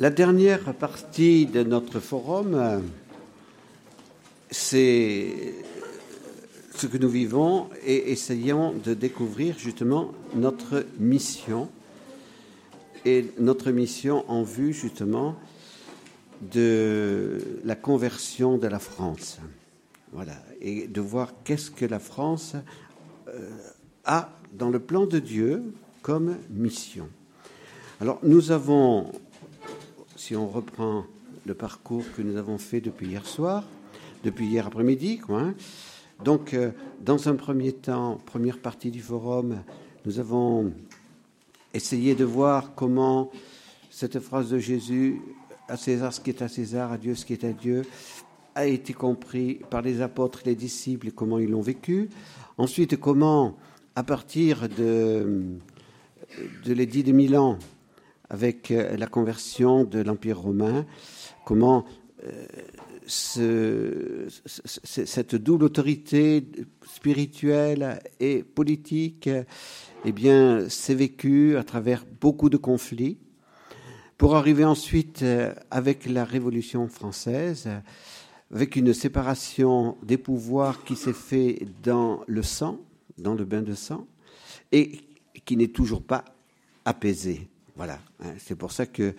La dernière partie de notre forum, c'est ce que nous vivons et essayons de découvrir justement notre mission et notre mission en vue justement de la conversion de la France. Voilà, et de voir qu'est-ce que la France euh, a dans le plan de Dieu comme mission. Alors nous avons si on reprend le parcours que nous avons fait depuis hier soir, depuis hier après-midi. Hein. Donc, euh, dans un premier temps, première partie du forum, nous avons essayé de voir comment cette phrase de Jésus à César ce qui est à César, à Dieu ce qui est à Dieu, a été compris par les apôtres, les disciples, comment ils l'ont vécu. Ensuite, comment, à partir de, de l'édit de Milan, avec euh, la conversion de l'Empire romain, comment euh, cette double autorité spirituelle et politique eh bien, s'est vécue à travers beaucoup de conflits, pour arriver ensuite euh, avec la Révolution française, avec une séparation des pouvoirs qui s'est fait dans le sang, dans le bain de sang, et qui n'est toujours pas apaisée. Voilà, hein, c'est pour ça que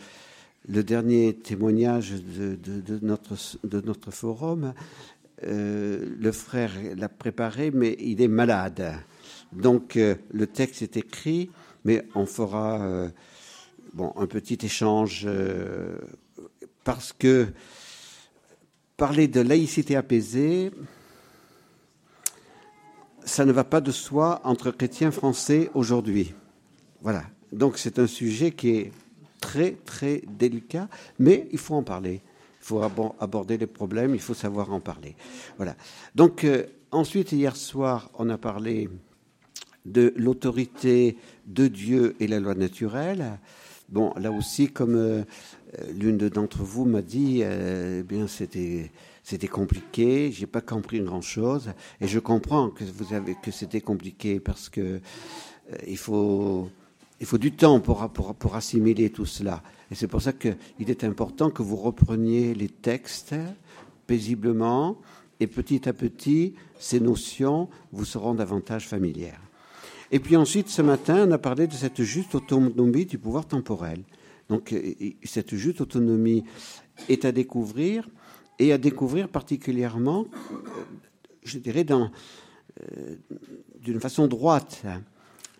le dernier témoignage de, notre, forum, euh, le frère l'a préparé, mais il est malade. Donc euh, le texte est écrit, mais on fera euh, un petit échange parce que parler de laïcité apaisée, ça ne va pas de soi entre chrétiens français aujourd'hui. Voilà, donc c'est un sujet qui est très très délicat, mais il faut en parler. Il faut aborder les problèmes, il faut savoir en parler. Voilà. Donc euh, ensuite, hier soir, on a parlé de l'autorité de Dieu et la loi naturelle. Bon, là aussi, comme euh, l'une d'entre vous m'a dit, euh, eh bien c'était c'était compliqué. J'ai pas compris grand chose, et je comprends que vous avez que c'était compliqué parce que il faut il faut du temps pour, pour, assimiler tout cela. Et c'est pour ça qu'il est important que vous repreniez les textes paisiblement et petit à petit, ces notions vous seront davantage familières. Et puis ensuite, ce matin, on a parlé de cette juste autonomie du pouvoir temporel. Donc, cette juste autonomie est à découvrir et à découvrir particulièrement, je dirais, euh, d'une façon droite.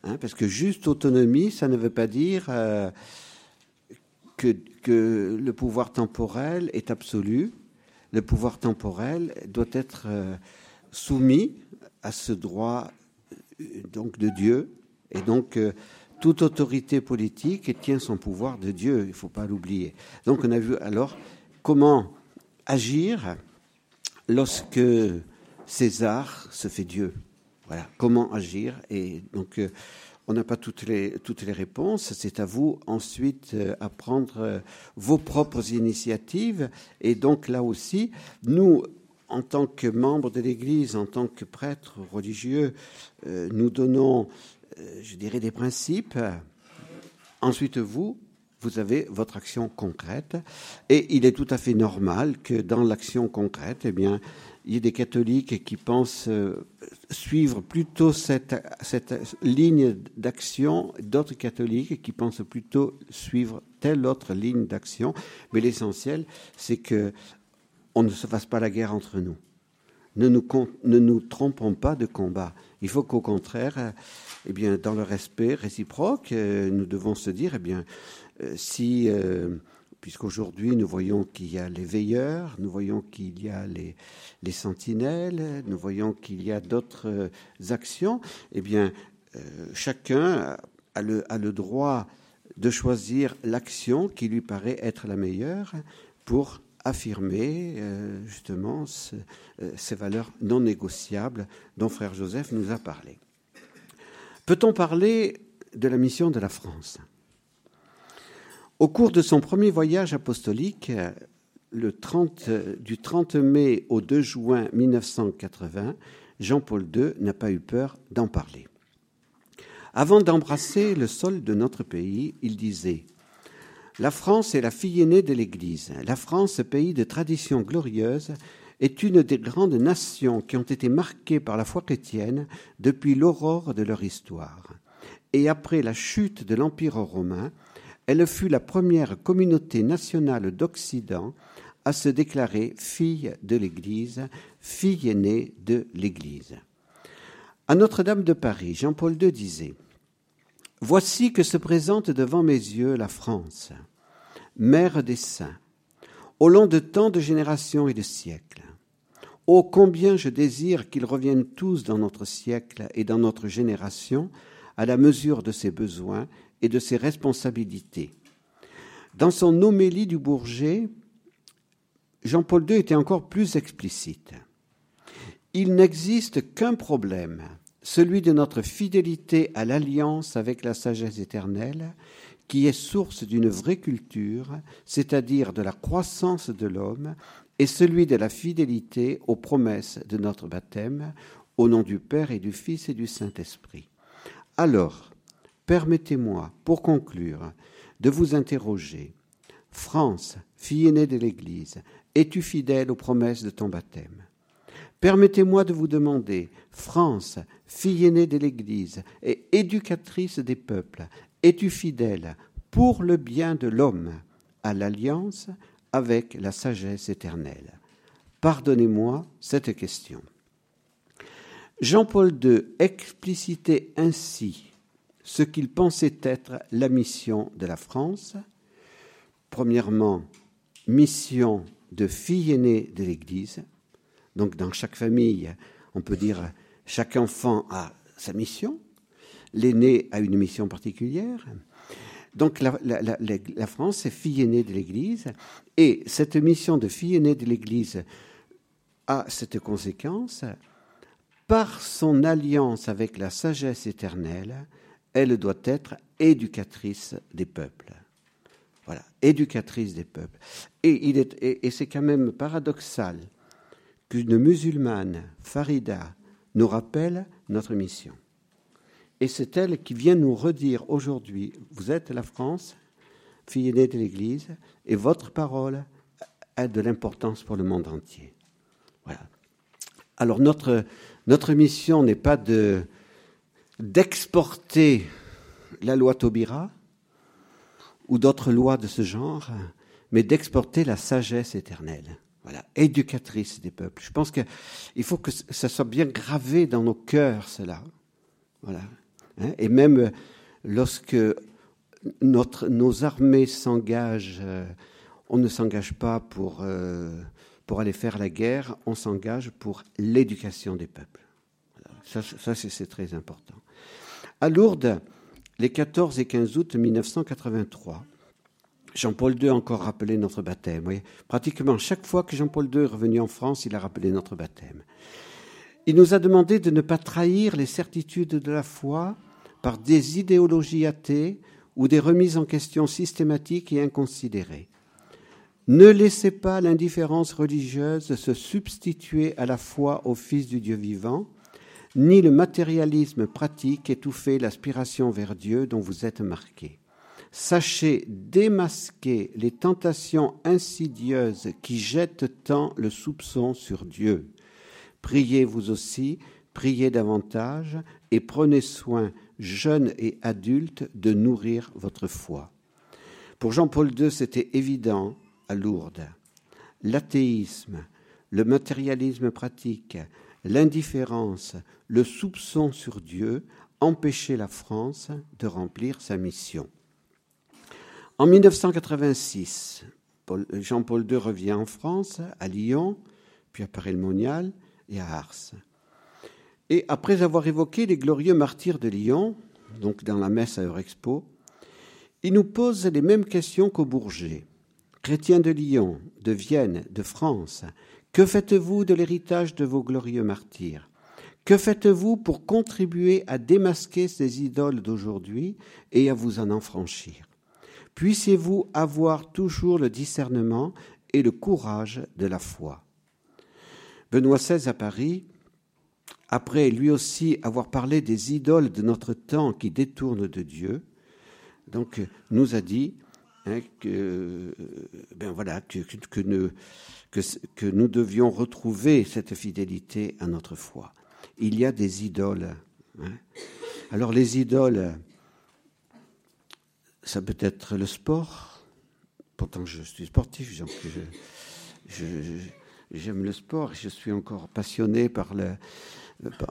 Hein, parce que juste autonomie, ça ne veut pas dire euh, que, le pouvoir temporel est absolu. Le pouvoir temporel doit être euh, soumis à ce droit euh, donc de Dieu. Et donc, toute autorité politique tient son pouvoir de Dieu, il ne faut pas l'oublier. Donc, on a vu alors comment agir lorsque César se fait Dieu. Voilà, comment agir Et donc, euh, on n'a pas toutes les, toutes les réponses. C'est à vous ensuite euh, à prendre euh, vos propres initiatives. Et donc, là aussi, nous, en tant que membres de l'Église, en tant que prêtres religieux, nous donnons, je dirais, des principes. Ensuite, vous, vous avez votre action concrète. Et il est tout à fait normal que dans l'action concrète, eh bien, il y ait des catholiques qui pensent suivre plutôt cette, cette ligne d'action, d'autres catholiques qui pensent plutôt suivre telle autre ligne d'action. Mais l'essentiel, c'est que on ne se fasse pas la guerre entre nous. Ne nous, ne nous trompons pas de combat. Il faut qu'au contraire, eh bien, dans le respect réciproque, euh, nous devons se dire, eh bien, euh, si euh, puisqu'aujourd'hui nous voyons qu'il y a les veilleurs, nous voyons qu'il y a les, les, sentinelles, nous voyons qu'il y a d'autres euh, actions, eh bien, euh, chacun a le, a le, droit de choisir l'action qui lui paraît être la meilleure pour affirmer euh, justement ces valeurs non négociables dont frère Joseph nous a parlé. Peut-on parler de la mission de la France? Au cours de son premier voyage apostolique, le 30, du 30 mai au 2 juin 1980, Jean-Paul II n'a pas eu peur d'en parler. Avant d'embrasser le sol de notre pays, il disait La France est la fille aînée de l'Église. La France, pays de tradition glorieuse, est une des grandes nations qui ont été marquées par la foi chrétienne depuis l'aurore de leur histoire. Et après la chute de l'Empire romain, elle fut la première communauté nationale d'Occident à se déclarer fille de l'Église, fille aînée de l'Église. À Notre-Dame de Paris, Jean-Paul II disait Voici que se présente devant mes yeux la France, mère des saints, au long de tant de générations et de siècles. Ô combien je désire qu'ils reviennent tous dans notre siècle et dans notre génération à la mesure de ses besoins et de ses responsabilités. Dans son homélie du Bourget, Jean-Paul II était encore plus explicite. Il n'existe qu'un problème celui de notre fidélité à l'alliance avec la sagesse éternelle, qui est source d'une vraie culture, c'est-à-dire de la croissance de l'homme, et celui de la fidélité aux promesses de notre baptême, au nom du Père et du Fils et du Saint-Esprit. Alors, permettez-moi, pour conclure, de vous interroger. France, fille aînée de l'Église, es-tu fidèle aux promesses de ton baptême? Permettez-moi de vous demander, France, fille aînée de l'Église et éducatrice des peuples, es-tu fidèle pour le bien de l'homme à l'alliance avec la sagesse éternelle? Pardonnez-moi cette question. Jean-Paul II explicitait ainsi ce qu'il pensait être la mission de la France. Premièrement, mission de fille aînée de l'Église, donc dans chaque famille, on peut dire chaque enfant a sa mission, l'aîné a une mission particulière. Donc la, France est fille aînée de l'Église, et cette mission de fille aînée de l'Église a cette conséquence, par son alliance avec la sagesse éternelle, elle doit être éducatrice des peuples. Voilà, éducatrice des peuples. Et, et, c'est quand même paradoxal qu'une musulmane, Farida, nous rappelle notre mission. Et c'est elle qui vient nous redire aujourd'hui, vous êtes la France, fille aînée de l'Église, et votre parole a de l'importance pour le monde entier. Voilà. Alors notre mission n'est pas de, d'exporter la loi Taubira ou d'autres lois de ce genre, mais d'exporter la sagesse éternelle voilà, éducatrice des peuples. Je pense qu'il faut que ça soit bien gravé dans nos cœurs, cela. Voilà. Hein. Et même lorsque notre, nos armées s'engagent, euh, on ne s'engage pas pour, euh, pour aller faire la guerre, on s'engage pour l'éducation des peuples. Ça, ça c'est très important. À Lourdes, les 14 et 15 août 1983, Jean-Paul II a encore rappelé notre baptême. Pratiquement chaque fois que Jean-Paul II est revenu en France, il a rappelé notre baptême. Il nous a demandé de ne pas trahir les certitudes de la foi par des idéologies athées ou des remises en question systématiques et inconsidérées. Ne laissez pas l'indifférence religieuse se substituer à la foi au Fils du Dieu vivant, ni le matérialisme pratique étouffer l'aspiration vers Dieu dont vous êtes marqués. Sachez démasquer les tentations insidieuses qui jettent tant le soupçon sur Dieu. Priez vous aussi, priez davantage et prenez soin, jeunes et adultes, de nourrir votre foi. Pour Jean-Paul II, c'était évident à Lourdes. L'athéisme, le matérialisme pratique, l'indifférence, le soupçon sur Dieu empêchaient la France de remplir sa mission. En 1986, Jean-Paul II revient en France, à Lyon, puis à Paris-le-Monial et à Ars. Et après avoir évoqué les glorieux martyrs de Lyon, donc dans la messe à Eurexpo, il nous pose les mêmes questions qu'au Bourget. Chrétiens de Lyon, de Vienne, de France, que faites-vous de l'héritage de vos glorieux martyrs? Que faites-vous pour contribuer à démasquer ces idoles d'aujourd'hui et à vous en enfranchir? Puissiez-vous avoir toujours le discernement et le courage de la foi. Benoît XVI à Paris, après lui aussi avoir parlé des idoles de notre temps qui détournent de Dieu, donc nous a dit, hein, que, ben voilà, que, que, nous, que, nous devions retrouver cette fidélité à notre foi. Il y a des idoles. Hein. Alors les idoles, ça peut être le sport. Pourtant, je suis sportif, j'aime le sport. Je suis encore passionné par le.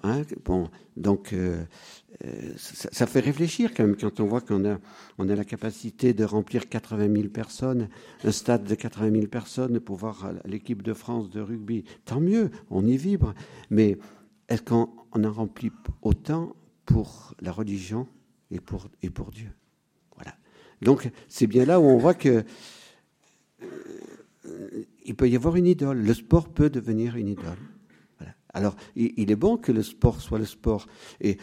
Hein, bon, donc euh, euh, ça, fait réfléchir quand même quand on voit qu'on a, on a la capacité de remplir 80 000 personnes, un stade de 80 000 personnes pour voir l'équipe de France de rugby. Tant mieux, on y vibre. Mais est-ce qu'on en remplit autant pour la religion et pour, et pour Dieu? Donc c'est bien là où on voit que euh, il peut y avoir une idole. Le sport peut devenir une idole. Alors, il, est bon que le sport soit le sport. Et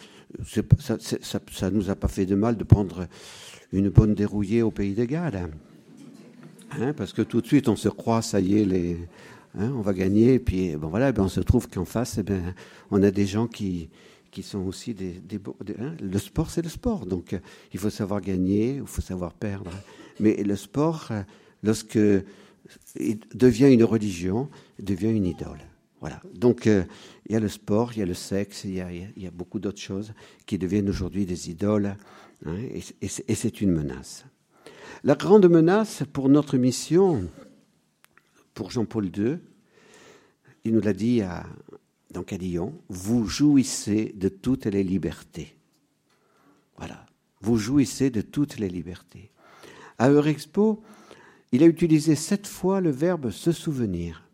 ça ne nous a pas fait de mal de prendre une bonne dérouillée au pays des Galles. Hein, parce que tout de suite, on se croit, ça y est, les, hein, on va gagner. Et puis, bon, voilà, ben, on se trouve qu'en face, eh ben, on a des gens qui, sont aussi des... Hein, le sport, c'est le sport. Donc, il faut savoir gagner, il faut savoir perdre. Mais le sport, lorsque il devient une religion, devient une idole. Voilà. Donc, euh, il y a le sport, il y a le sexe, il y a, beaucoup d'autres choses qui deviennent aujourd'hui des idoles. Hein, et, c'est une menace. La grande menace pour notre mission, pour Jean-Paul II, il nous l'a dit à, donc à vous jouissez de toutes les libertés. Voilà, vous jouissez de toutes les libertés. À Eurexpo, il a utilisé sept fois le verbe se souvenir.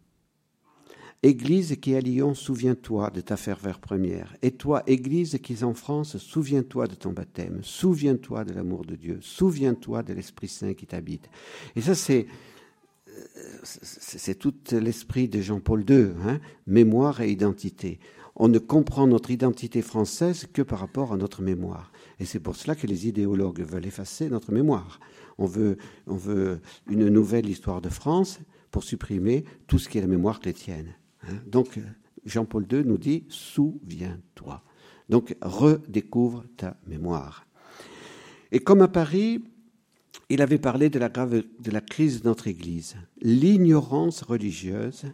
Église qui est à Lyon, souviens-toi de ta ferveur première. Et toi, Église qui est en France, souviens-toi de ton baptême. Souviens-toi de l'amour de Dieu. Souviens-toi de l'Esprit Saint qui t'habite. Et ça, c'est tout l'esprit de Jean-Paul II, hein, mémoire et identité. On ne comprend notre identité française que par rapport à notre mémoire. Et c'est pour cela que les idéologues veulent effacer notre mémoire. On veut, on veut une nouvelle histoire de France pour supprimer tout ce qui est la mémoire chrétienne. Donc, Jean-Paul II nous dit Souviens-toi. Donc, redécouvre ta mémoire. Et comme à Paris, il avait parlé de la, de la crise de notre Église, l'ignorance religieuse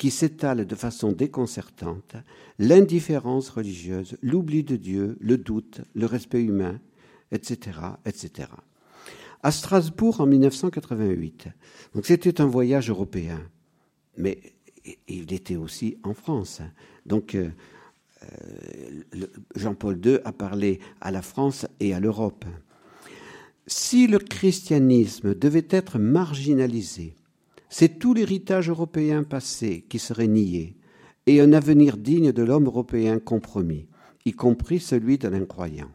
qui s'étale de façon déconcertante, l'indifférence religieuse, l'oubli de Dieu, le doute, le respect humain, etc., etc. À Strasbourg en 1988. Donc c'était un voyage européen, mais il était aussi en France. Donc euh, euh, Jean-Paul II a parlé à la France et à l'Europe. Si le christianisme devait être marginalisé, c'est tout l'héritage européen passé qui serait nié, et un avenir digne de l'homme européen compromis, y compris celui de l'incroyant.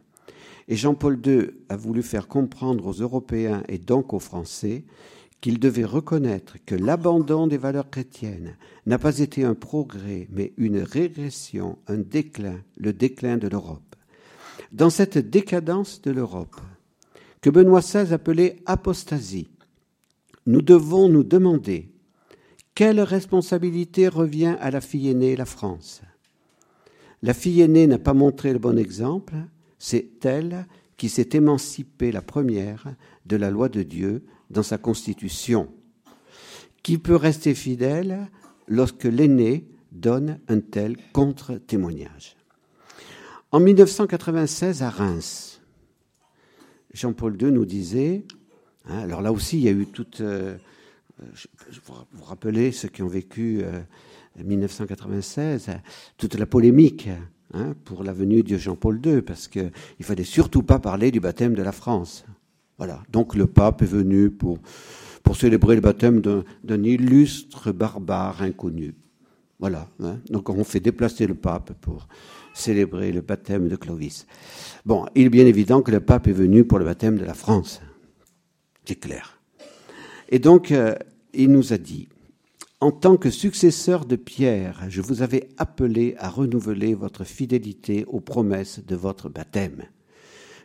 Et Jean-Paul II a voulu faire comprendre aux Européens et donc aux Français qu'ils devaient reconnaître que l'abandon des valeurs chrétiennes n'a pas été un progrès, mais une régression, un déclin, le déclin de l'Europe. Dans cette décadence de l'Europe, que Benoît XVI appelait apostasie, nous devons nous demander quelle responsabilité revient à la fille aînée, la France. La fille aînée n'a pas montré le bon exemple, c'est elle qui s'est émancipée la première de la loi de Dieu dans sa constitution. Qui peut rester fidèle lorsque l'aîné donne un tel contre-témoignage? En 1996, à Reims, Jean-Paul II nous disait, hein, alors là aussi il y a eu toute, euh, vous, vous rappelez ceux qui ont vécu 1996, euh, toute la polémique hein, pour la venue de Jean-Paul II, parce qu'il ne fallait surtout pas parler du baptême de la France. Voilà, donc le pape est venu pour, célébrer le baptême d'un illustre barbare inconnu. Voilà, hein. donc on fait déplacer le pape pour célébrer le baptême de Clovis. Bon, il est bien évident que le pape est venu pour le baptême de la France. C'est clair. Et donc, euh, il nous a dit, en tant que successeur de Pierre, je vous avais appelé à renouveler votre fidélité aux promesses de votre baptême.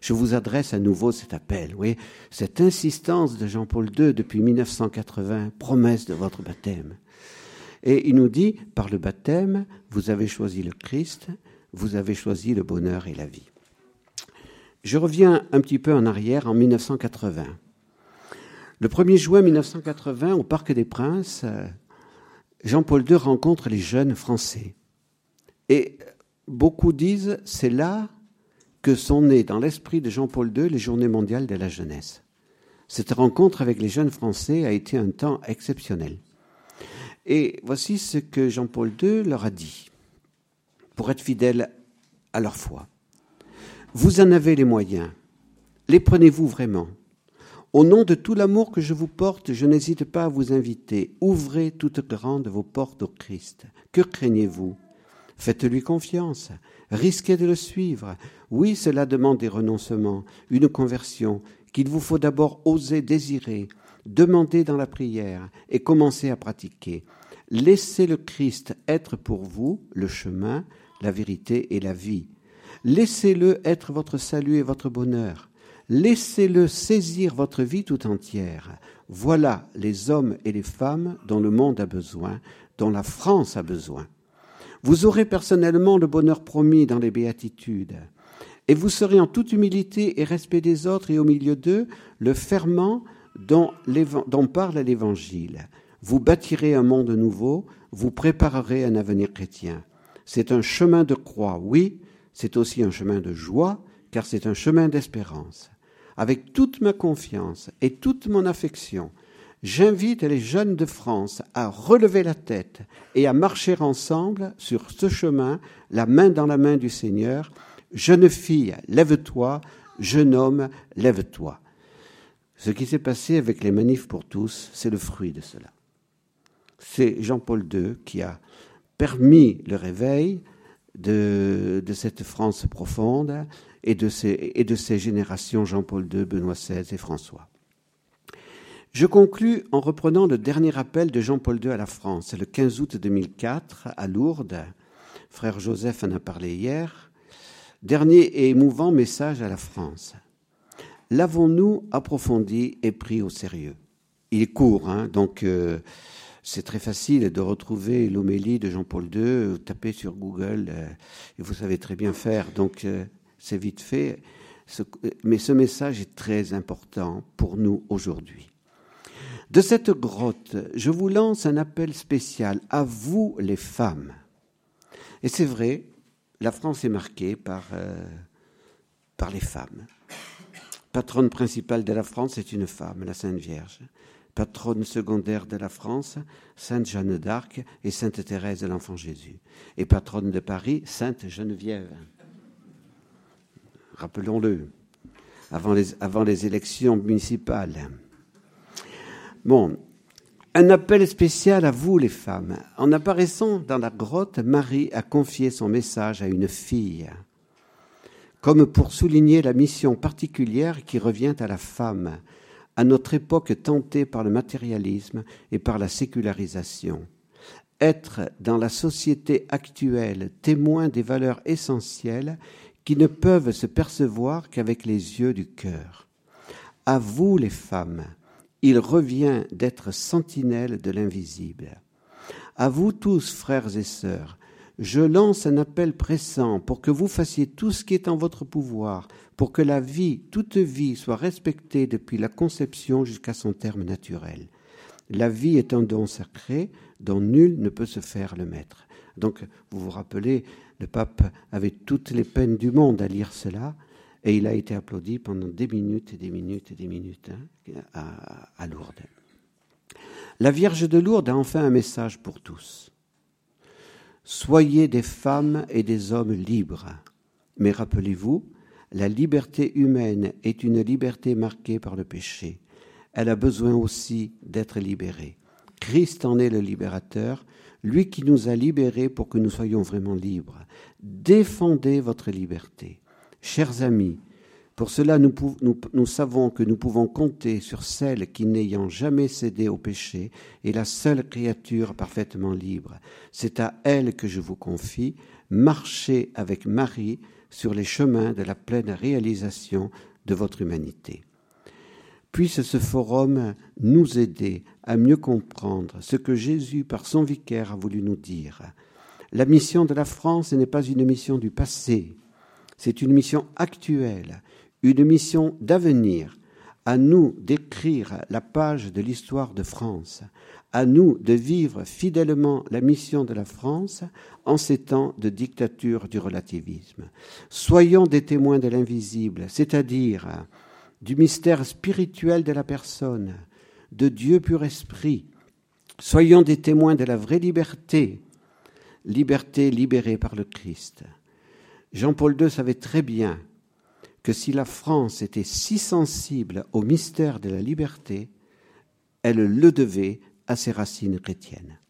Je vous adresse à nouveau cet appel, oui, cette insistance de Jean-Paul II depuis 1980, promesse de votre baptême. Et il nous dit, par le baptême, vous avez choisi le Christ, vous avez choisi le bonheur et la vie. Je reviens un petit peu en arrière, en 1980. Le 1er juin 1980, au Parc des Princes, Jean-Paul II rencontre les jeunes Français. Et beaucoup disent, c'est là que sont nées dans l'esprit de Jean-Paul II les Journées mondiales de la jeunesse. Cette rencontre avec les jeunes Français a été un temps exceptionnel. Et voici ce que Jean-Paul II leur a dit, pour être fidèles à leur foi. Vous en avez les moyens. Les prenez-vous vraiment? Au nom de tout l'amour que je vous porte, je n'hésite pas à vous inviter. Ouvrez toutes grandes vos portes au Christ. Que craignez-vous? Faites-lui confiance. Risquez de le suivre. Oui, cela demande des renoncements, une conversion, qu'il vous faut d'abord oser désirer, demander dans la prière et commencer à pratiquer. Laissez le Christ être pour vous le chemin, la vérité et la vie. Laissez-le être votre salut et votre bonheur. Laissez-le saisir votre vie tout entière. Voilà les hommes et les femmes dont le monde a besoin, dont la France a besoin. Vous aurez personnellement le bonheur promis dans les béatitudes et vous serez en toute humilité et respect des autres et au milieu d'eux le ferment dont, parle l'Évangile. Vous bâtirez un monde nouveau, vous préparerez un avenir chrétien. C'est un chemin de croix, oui, c'est aussi un chemin de joie, car c'est un chemin d'espérance. Avec toute ma confiance et toute mon affection, j'invite les jeunes de France à relever la tête et à marcher ensemble sur ce chemin, la main dans la main du Seigneur, Jeune fille, lève-toi, jeune homme, lève-toi. Ce qui s'est passé avec les manifs pour tous, c'est le fruit de cela. C'est Jean-Paul II qui a permis le réveil de, cette France profonde et de, ces, et de ces générations Jean-Paul II, Benoît XVI et François. Je conclus en reprenant le dernier appel de Jean-Paul II à la France, le 15 août 2004 à Lourdes. Frère Joseph en a parlé hier. Dernier et émouvant message à la France. L'avons-nous approfondi et pris au sérieux? Il est court, hein, donc euh, c'est très facile de retrouver l'homélie de Jean-Paul II, vous tapez sur Google, euh, et vous savez très bien faire, donc euh, c'est vite fait. mais ce message est très important pour nous aujourd'hui. De cette grotte, je vous lance un appel spécial à vous les femmes. Et c'est vrai, la France est marquée par, euh, par les femmes. Patronne principale de la France est une femme, la Sainte Vierge. Patronne secondaire de la France, Sainte Jeanne d'Arc et Sainte Thérèse de l'Enfant Jésus. Et patronne de Paris, Sainte Geneviève. Rappelons-le, avant les, élections municipales. Bon, un appel spécial à vous les femmes. En apparaissant dans la grotte, Marie a confié son message à une fille, comme pour souligner la mission particulière qui revient à la femme, à notre époque tentée par le matérialisme et par la sécularisation. Être dans la société actuelle témoin des valeurs essentielles qui ne peuvent se percevoir qu'avec les yeux du cœur. À vous les femmes, il revient d'être sentinelle de l'invisible. À vous tous, frères et sœurs, je lance un appel pressant pour que vous fassiez tout ce qui est en votre pouvoir, pour que la vie, toute vie, soit respectée depuis la conception jusqu'à son terme naturel. La vie est un don sacré dont nul ne peut se faire le maître. Donc, vous vous rappelez, le pape avait toutes les peines du monde à lire cela, et il a été applaudi pendant des minutes et des minutes et des minutes hein, à, à Lourdes. La Vierge de Lourdes a enfin un message pour tous. Soyez des femmes et des hommes libres. Mais rappelez-vous, la liberté humaine est une liberté marquée par le péché. Elle a besoin aussi d'être libérée. Christ en est le libérateur, lui qui nous a libérés pour que nous soyons vraiment libres. Défendez votre liberté. Chers amis, pour cela nous, savons que nous pouvons compter sur celle qui, n'ayant jamais cédé au péché, est la seule créature parfaitement libre. C'est à elle que je vous confie, marchez avec Marie sur les chemins de la pleine réalisation de votre humanité. Puisse ce forum nous aider à mieux comprendre ce que Jésus, par son vicaire, a voulu nous dire. La mission de la France n'est pas une mission du passé, c'est une mission actuelle, une mission d'avenir. à nous d'écrire la page de l'histoire de France, à nous de vivre fidèlement la mission de la France en ces temps de dictature du relativisme. Soyons des témoins de l'invisible, c'est-à-dire du mystère spirituel de la personne, de Dieu pur esprit. Soyons des témoins de la vraie liberté, liberté libérée par le Christ. Jean-Paul II savait très bien que si la France était si sensible au mystère de la liberté, elle le devait à ses racines chrétiennes.